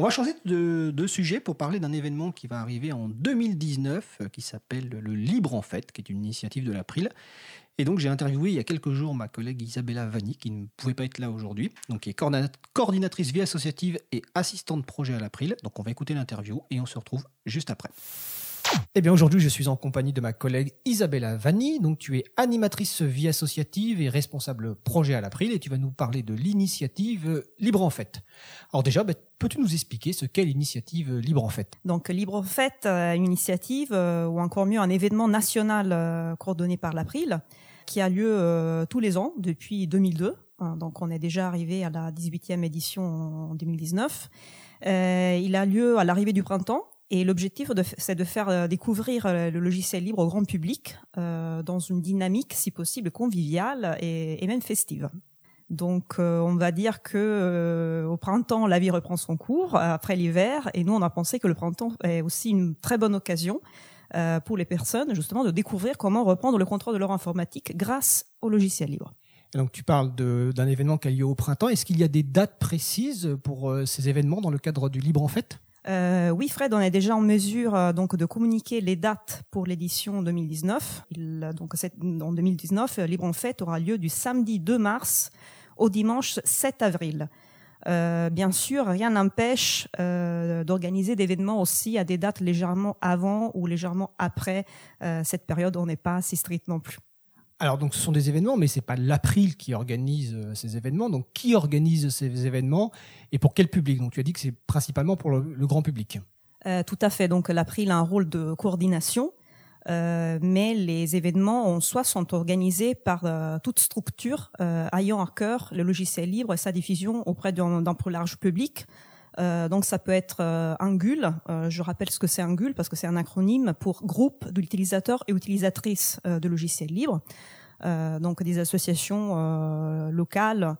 On va changer de, sujet pour parler d'un événement qui va arriver en 2019 euh, qui s'appelle le Libre en Fête, qui est une initiative de l'April. Et donc j'ai interviewé il y a quelques jours ma collègue Isabella Vanni, qui ne pouvait pas être là aujourd'hui, donc qui est coordinatrice vie associative et assistante projet à l'April. Donc on va écouter l'interview et on se retrouve juste après. Eh bien aujourd'hui je suis en compagnie de ma collègue Isabella Vanni. Donc tu es animatrice vie associative et responsable projet à l'April et tu vas nous parler de l'initiative Libre en Fête. Alors déjà, bah, peux-tu nous expliquer ce qu'est l'initiative Libre en Fête? Donc Libre en Fête, euh, une initiative, euh, ou encore mieux un événement national euh, coordonné par l'April, qui a lieu tous les ans depuis 2002. Hein, Donc on est déjà arrivé à la 18e édition en 2019. Euh, il a lieu à l'arrivée du printemps. Et l'objectif, c'est de faire euh, découvrir euh, le logiciel libre au grand public euh, dans une dynamique, si possible, conviviale et, et même festive. Donc, euh, on va dire que euh, au printemps, la vie reprend son cours euh, après l'hiver, et nous, on a pensé que le printemps est aussi une très bonne occasion pour les personnes, justement, de découvrir comment reprendre le contrôle de leur informatique grâce au logiciel libre. Donc tu parles d'un événement qui a lieu au printemps. Est-ce qu'il y a des dates précises pour ces événements dans le cadre du Libre en Fête? Euh, oui, Fred, on est déjà en mesure euh, donc de communiquer les dates pour l'édition 2019. Il, donc, en 2019, euh, Libre en Fête aura lieu du samedi 2 mars au dimanche 7 avril. Euh, bien sûr, rien n'empêche d'organiser d'événements aussi à des dates légèrement avant ou légèrement après cette période. On n'est pas si strict non plus. Alors donc ce sont des événements, mais c'est pas l'April qui organise euh, ces événements. Donc qui organise ces événements et pour quel public? Donc tu as dit que c'est principalement pour le, grand public. Euh, tout à fait. Donc l'April a un rôle de coordination, euh, mais les événements en soi sont organisés par toute structure ayant à cœur le logiciel libre et sa diffusion auprès d'un plus large public. Euh, donc ça peut être euh, un GUL. Euh, je rappelle ce que c'est un GUL parce que c'est un acronyme pour groupe d'utilisateurs et utilisatrices euh, de logiciels libres. Donc des associations locales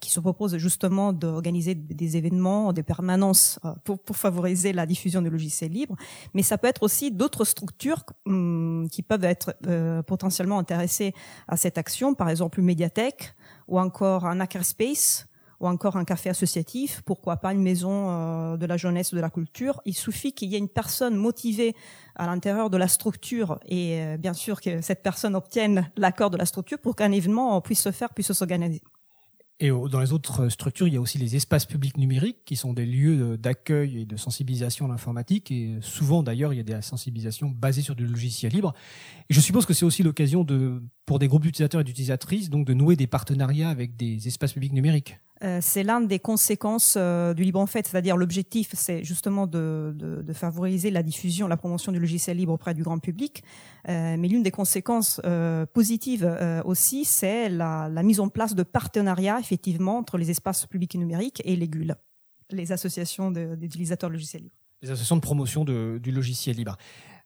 qui se proposent justement d'organiser des événements, des permanences pour, favoriser la diffusion du logiciel libre. Mais ça peut être aussi d'autres structures hum, qui peuvent être potentiellement intéressées à cette action, par exemple une médiathèque ou encore un hackerspace ou encore un café associatif, pourquoi pas une maison euh, de la jeunesse ou de la culture. Il suffit qu'il y ait une personne motivée à l'intérieur de la structure et euh, bien sûr que cette personne obtienne l'accord de la structure pour qu'un événement puisse se faire, puisse s'organiser. Et dans les autres structures, il y a aussi les espaces publics numériques qui sont des lieux euh, d'accueil et de sensibilisation à l'informatique. Et souvent, d'ailleurs, il y a des sensibilisations basées sur du logiciel libre. Et je suppose que c'est aussi l'occasion pour des groupes d'utilisateurs et d'utilisatrices, donc de nouer des partenariats avec des espaces publics numériques. Euh, c'est l'une des conséquences euh, du libre en fait, c'est-à-dire l'objectif, c'est justement de, favoriser la diffusion, la promotion du logiciel libre auprès du grand public. Euh, mais l'une des conséquences positives aussi, c'est la, mise en place de partenariats effectivement entre les espaces publics et numériques et les GUL, les associations d'utilisateurs de logiciels libres. les associations de promotion du logiciel libre.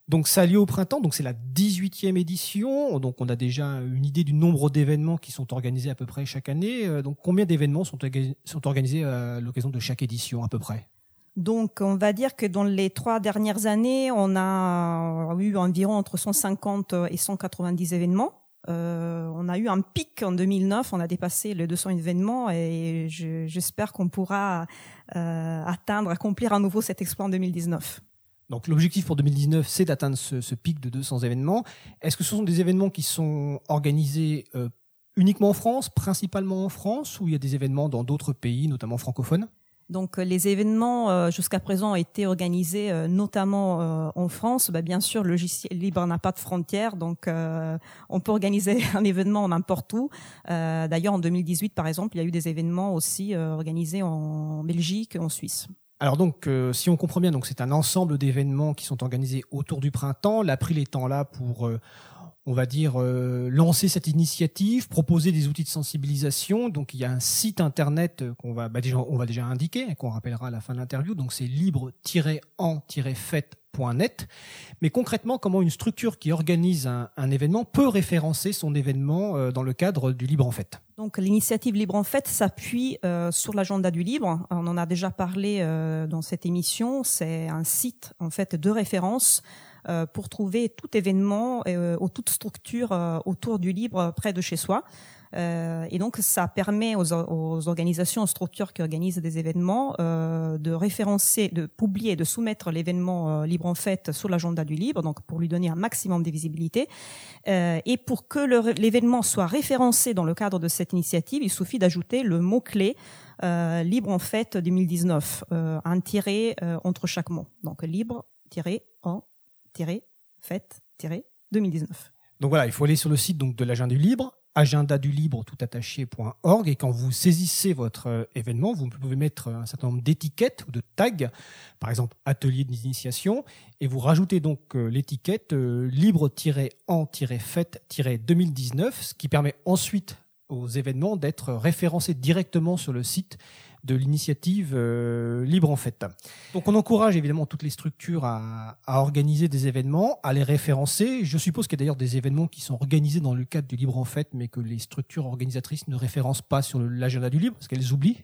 Donc ça a lieu au printemps, donc c'est la 18e édition, donc on a déjà une idée du nombre d'événements qui sont organisés à peu près chaque année. Euh, Donc combien d'événements sont, orga- sont organisés à l'occasion de chaque édition à peu près? Donc, on va dire que dans les trois dernières années, on a eu environ entre 150 et 190 événements. Euh, on a eu un pic en 2009, on a dépassé les 200 événements et je- j'espère qu'on pourra euh, atteindre, accomplir à nouveau cet exploit en 2019. Donc l'objectif pour 2019, c'est d'atteindre ce, ce pic de 200 événements. Est-ce que ce sont des événements qui sont organisés euh, uniquement en France, principalement en France, ou il y a des événements dans d'autres pays, notamment francophones? Donc euh, les événements euh, jusqu'à présent ont été organisés euh, notamment euh, en France. Bah, bien sûr, le logiciel libre n'a pas de frontières, donc euh, on peut organiser un événement n'importe où. Euh, D'ailleurs, en 2018, par exemple, il y a eu des événements aussi organisés en Belgique, en Suisse. Alors donc, euh, si on comprend bien, donc c'est un ensemble d'événements qui sont organisés autour du printemps. L'April étant là pour, euh, on va dire, euh, lancer cette initiative, proposer des outils de sensibilisation. Donc il y a un site internet qu'on va, bah, déjà, on va déjà indiquer, qu'on rappellera à la fin de l'interview. Donc c'est libre-en-fête.net. Mais concrètement, comment une structure qui organise un, un événement peut référencer son événement dans le cadre du Libre en Fête? Donc l'initiative Libre en Fête s'appuie euh, sur l'agenda du libre. On en a déjà parlé euh, dans cette émission. C'est un site en fait de référence euh, pour trouver tout événement ou toute structure autour du libre près de chez soi. Euh, et donc, ça permet aux, organisations, aux structures qui organisent des événements euh, de référencer, de publier, de soumettre l'événement euh, libre en fait sur l'agenda du libre, donc pour lui donner un maximum de visibilité. Et pour que l'événement soit référencé dans le cadre de cette initiative, il suffit d'ajouter le mot-clé libre en fait 2019, un tiré entre chaque mot. Donc libre, tiré, en, tiré, fête, tiré, 2019. Donc voilà, il faut aller sur le site donc de l'agenda du libre, agenda du libre tout attaché.org et quand vous saisissez votre euh, événement, vous pouvez mettre un certain nombre d'étiquettes ou de tags, par exemple atelier d'initiation, et vous rajoutez donc euh, l'étiquette euh, libre-en-fête-2019, ce qui permet ensuite aux événements d'être référencés directement sur le site de l'initiative euh, Libre en fait. Donc on encourage évidemment toutes les structures à, organiser des événements, à les référencer. Je suppose qu'il y a d'ailleurs des événements qui sont organisés dans le cadre du Libre en fait, mais que les structures organisatrices ne référencent pas sur l'agenda du Libre, parce qu'elles oublient.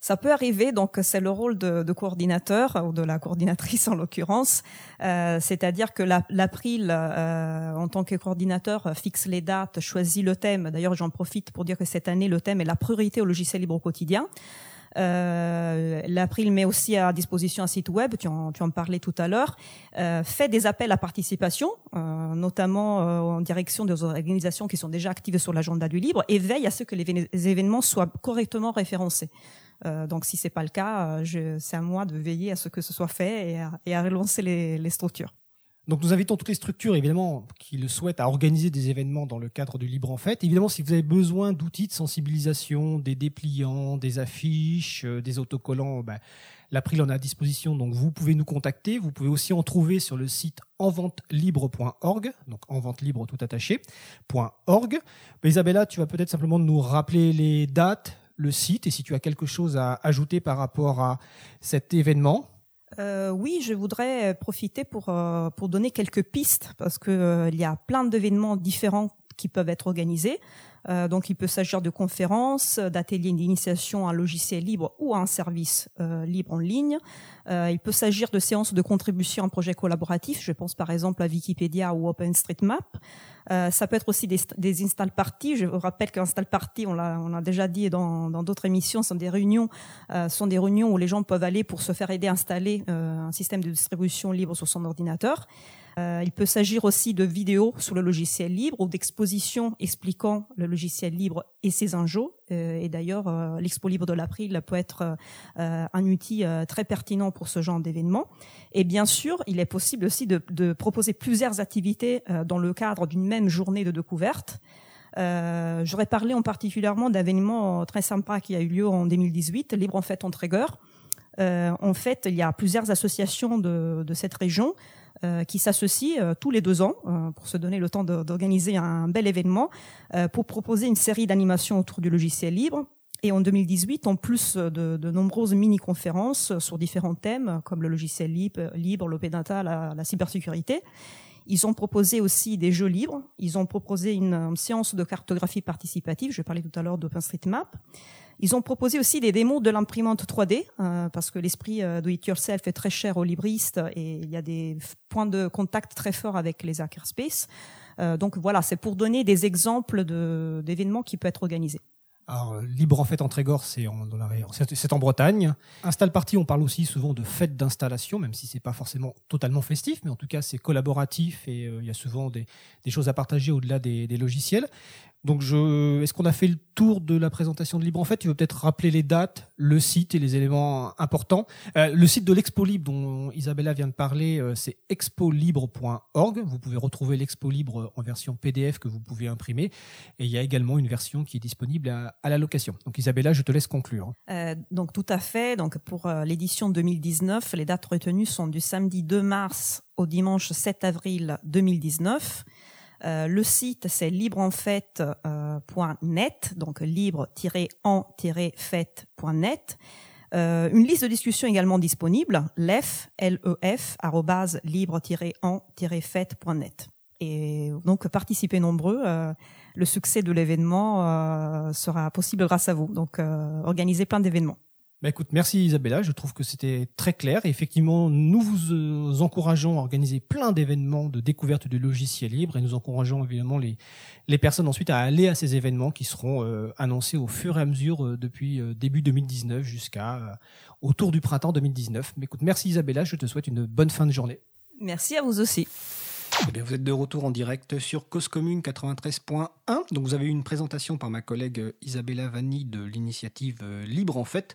Ça peut arriver, donc c'est le rôle de, coordinateur ou de la coordinatrice en l'occurrence, euh, c'est-à-dire que l'April, euh, en tant que coordinateur, fixe les dates, choisit le thème. D'ailleurs, j'en profite pour dire que cette année, le thème est la priorité au logiciel libre au quotidien. Euh, L'April met aussi à disposition un site web, tu en, tu en parlais tout à l'heure, euh, fait des appels à participation, euh, notamment euh, en direction des organisations qui sont déjà actives sur l'agenda du libre, et veille à ce que les, événements soient correctement référencés. Euh, donc si c'est pas le cas, c'est à moi de veiller à ce que ce soit fait et à, et à relancer les, les structures. Donc nous invitons toutes les structures, évidemment, qui le souhaitent, à organiser des événements dans le cadre du Libre en Fête. Évidemment, si vous avez besoin d'outils de sensibilisation, des dépliants, des affiches, euh, des autocollants, bah, l'April en a à disposition, donc vous pouvez nous contacter. Vous pouvez aussi en trouver sur le site enventelibre.org, donc enventelibre tout attaché, .org. Isabella, tu vas peut-être simplement nous rappeler les dates, le site, et si tu as quelque chose à ajouter par rapport à cet événement. Euh, oui, je voudrais profiter pour euh, pour donner quelques pistes parce que euh, il y a plein d'événements différents qui peuvent être organisés. Euh, donc, il peut s'agir de conférences, d'ateliers d'initiation à un logiciel libre ou à un service libre en ligne. il peut s'agir de séances de contribution à un projet collaboratif. Je pense par exemple à Wikipédia ou OpenStreetMap. Euh, ça peut être aussi des, install parties. Je vous rappelle qu'install party, on l'a, déjà dit dans, dans d'autres émissions, sont des réunions, euh, sont des réunions où les gens peuvent aller pour se faire aider à installer euh, un système de distribution libre sur son ordinateur. Euh, il peut s'agir aussi de vidéos sur le logiciel libre ou d'expositions expliquant le logiciel libre et ses enjeux. Euh, et d'ailleurs, euh, l'expo libre de l'April peut être un outil très pertinent pour ce genre d'événement. Et bien sûr, il est possible aussi de, proposer plusieurs activités dans le cadre d'une même journée de découverte. J'aurais parlé en particulièrement d'événements très sympa qui a eu lieu en 2018, Libre en fait en. Euh, en fait, il y a plusieurs associations de cette région euh, qui s'associent euh, tous les deux ans euh, pour se donner le temps d'organiser un bel événement pour proposer une série d'animations autour du logiciel libre. Et en 2018, en plus de, de nombreuses mini-conférences sur différents thèmes comme le logiciel libre, libre l'open data, la, la cybersécurité, ils ont proposé aussi des jeux libres. Ils ont proposé une, une séance de cartographie participative. Je parlais tout à l'heure d'OpenStreetMap. Ils ont proposé aussi des démos de l'imprimante 3D euh, parce que l'esprit euh, do it yourself est très cher aux libristes et il y a des points de contact très forts avec les hackerspace. Euh, donc voilà, c'est pour donner des exemples d'événements qui peuvent être organisés. Alors, Libre en fait en Trégor, c'est en, Bretagne. Install Party, on parle aussi souvent de fête d'installation, même si c'est pas forcément totalement festif, mais en tout cas c'est collaboratif et il y a souvent des, choses à partager au-delà des, logiciels. Donc, je, est-ce qu'on a fait le tour de la présentation de Libre en fait? Tu veux peut-être rappeler les dates, le site et les éléments importants. Euh, le site de l'Expo Libre dont Isabella vient de parler, euh, c'est expolibre.org. Vous pouvez retrouver l'Expo Libre en version PDF que vous pouvez imprimer. Et il y a également une version qui est disponible à, la location. Donc, Isabella, je te laisse conclure. Euh, donc, tout à fait. Donc, pour l'édition 2019, les dates retenues sont du samedi 2 mars au dimanche 7 avril 2019. Euh, le site, c'est libreenfête.net, euh, donc libre-en-fête.net. Euh, une liste de discussion également disponible, lef, L-E-F, libre-en-fête.net. Et donc, participez nombreux. le succès de l'événement sera possible grâce à vous. Donc, organisez plein d'événements. Bah écoute, merci Isabella, je trouve que c'était très clair. Et effectivement, nous vous euh, encourageons à organiser plein d'événements de découverte de logiciels libres et nous encourageons évidemment les, personnes ensuite à aller à ces événements qui seront euh, annoncés au fur et à mesure euh, depuis début 2019 jusqu'à autour du printemps 2019. Mais écoute, merci Isabella, je te souhaite une bonne fin de journée. Merci à vous aussi. Eh vous êtes de retour en direct sur Cause Commune 93.1. Donc vous avez eu une présentation par ma collègue euh, Isabella Vanni de l'initiative euh, Libre en fait,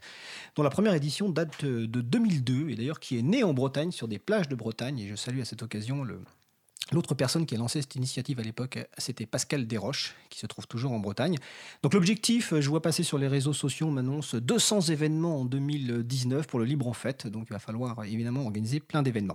dont la première édition date euh, de 2002 et d'ailleurs qui est née en Bretagne sur des plages de Bretagne. Et je salue à cette occasion L'autre personne qui a lancé cette initiative à l'époque, c'était Pascal Desroches, qui se trouve toujours en Bretagne. Donc l'objectif, je vois passer sur les réseaux sociaux, on m'annonce 200 événements en 2019 pour le Libre en Fête. Donc il va falloir évidemment organiser plein d'événements.